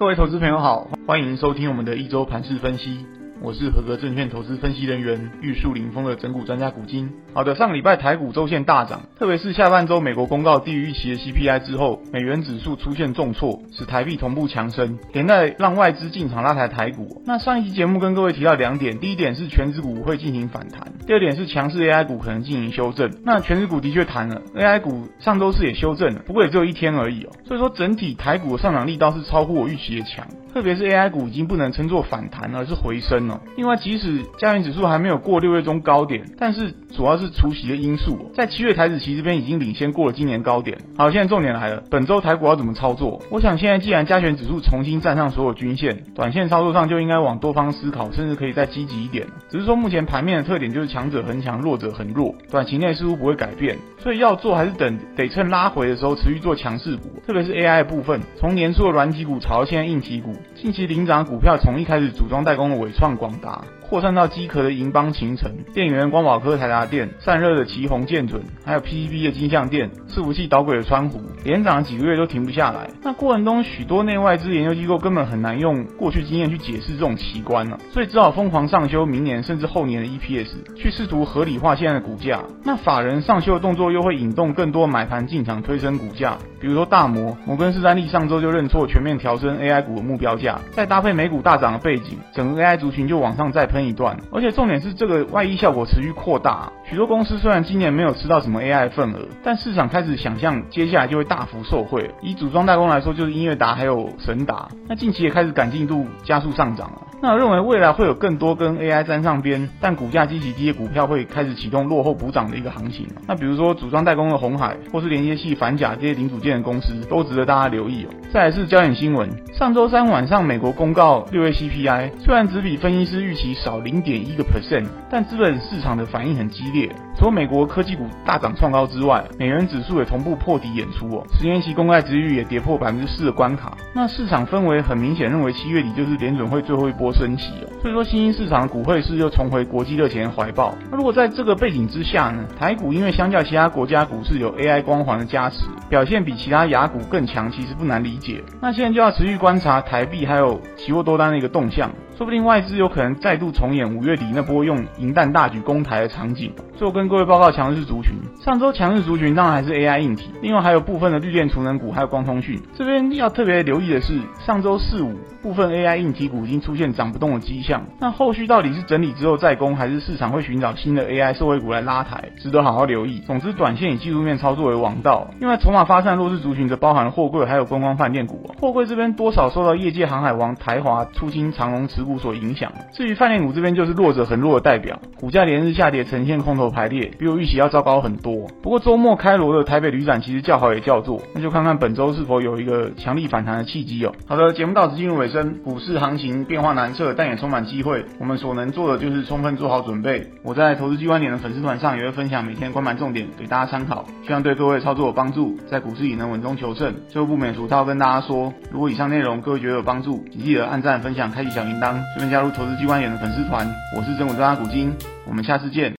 各位投资朋友好，欢迎收听我们的一周盘市分析。我是合格证券投资分析人员玉树临风的整股专家古今。好的，上礼拜台股周线大涨，特别是下半周美国公告低于预期的 CPI 之后，美元指数出现重挫，使台币同步强升，连带让外资进场拉抬台股。那上一期节目跟各位提到两点，第一点是权值股会进行反弹，第二点是强势 AI 股可能进行修正。那权值股的确弹了，AI 股上周四也修正了，不过也只有一天而已哦。所以说整体台股的上涨力道是超乎我预期的强。特别是 AI 股已经不能称作反弹，而是回升另外，即使加权指数还没有过六月中高点，但是主要是除息的因素，在七月台指期这边已经领先过了今年高点。好，现在重点来了，本周台股要怎么操作？我想现在既然加权指数重新站上所有均线，短线操作上就应该往多方思考，甚至可以再积极一点。只是说目前盘面的特点就是强者恒强，弱者恒弱，短期内似乎不会改变，所以要做还是等得趁拉回的时候持续做强势股，特别是 AI 部分，从年初的软体股炒到现在硬体股。近期领涨股票从一开始组装代工的纬创、广大扩散到机壳的银邦、勤诚，电源光宝科、台达电，散热的奇鋐、建准，还有 PCB 的金像电，伺服器导轨的川湖，连涨几个月都停不下来。那过程中，许多内外资研究机构根本很难用过去经验去解释这种奇观了，所以只好疯狂上修明年甚至后年的 EPS，去试图合理化现在的股价。那法人上修的动作又会引动更多买盘进场推升股价，比如说大摩、摩根士丹利上周就认错，全面调升 AI 股的目标价。再搭配美股大涨的背景，整个 AI 族群就往上再喷一段。而且重点是这个外溢效果持续扩大，许多公司虽然今年没有吃到什么 AI 份额，但市场开始想象接下来就会大幅受惠。以组装代工来说，就是音乐达还有神达，那近期也开始赶进度加速上涨了。那认为未来会有更多跟 AI 沾上边，但股价极其低的股票会开始启动落后补涨的一个行情。那比如说组装代工的红海，或是连接器、反甲这些零组件的公司，都值得大家留意哦。再来是焦点新闻，上周三晚上美国公告六月 CPI，虽然只比分析师预期少零点一个 percent，但资本市场的反应很激烈。除了美国科技股大涨创高之外，美元指数也同步破底演出哦，十年期公债殖率也跌破百分之四的关卡。那市场氛围很明显认为七月底就是联准会最后一波升息哦，所以说新兴市场股汇市又重回国际热钱怀抱。那如果在这个背景之下呢，台股因为相较其他国家股市有 AI 光环的加持，表现比其他亚股更强，其实不难理解。那现在就要持续观察台币还有期货多单的一个动向。说不定外资有可能再度重演五月底那波用银弹大举攻台的场景。最后跟各位报告强势族群，上周强势族群当然还是 AI 硬体，另外还有部分的绿电储能股，还有光通讯。这边要特别留意的是，上周四五部分 AI 硬体股已经出现涨不动的迹象。那后续到底是整理之后再攻，还是市场会寻找新的 AI 社会股来拉抬，值得好好留意。总之，短线以技术面操作为王道。另外，筹码发散弱势族群则包含货柜还有观光饭店股。货柜这边多少受到业界航海王台华出清长荣持股所影响。至于饭店股这边就是弱者恒弱的代表，股价连日下跌，呈现空头排列，比我预期要糟糕很多。不过周末开锣的台北旅展其实叫好也叫座，那就看看本周是否有一个强力反弹的契机哦。好的，节目到此进入尾声，股市行情变化难测，但也充满机会。我们所能做的就是充分做好准备。我在投资机关点的粉丝团上也会分享每天关盘重点给大家参考，希望对各位操作有帮助，在股市里能稳中求胜。最后不免俗套跟大家说，如果以上内容各位觉得有帮助，请记得按赞、分享、开启小铃铛，顺便加入投资机关员的粉丝团。我是真股专家古今，我们下次见。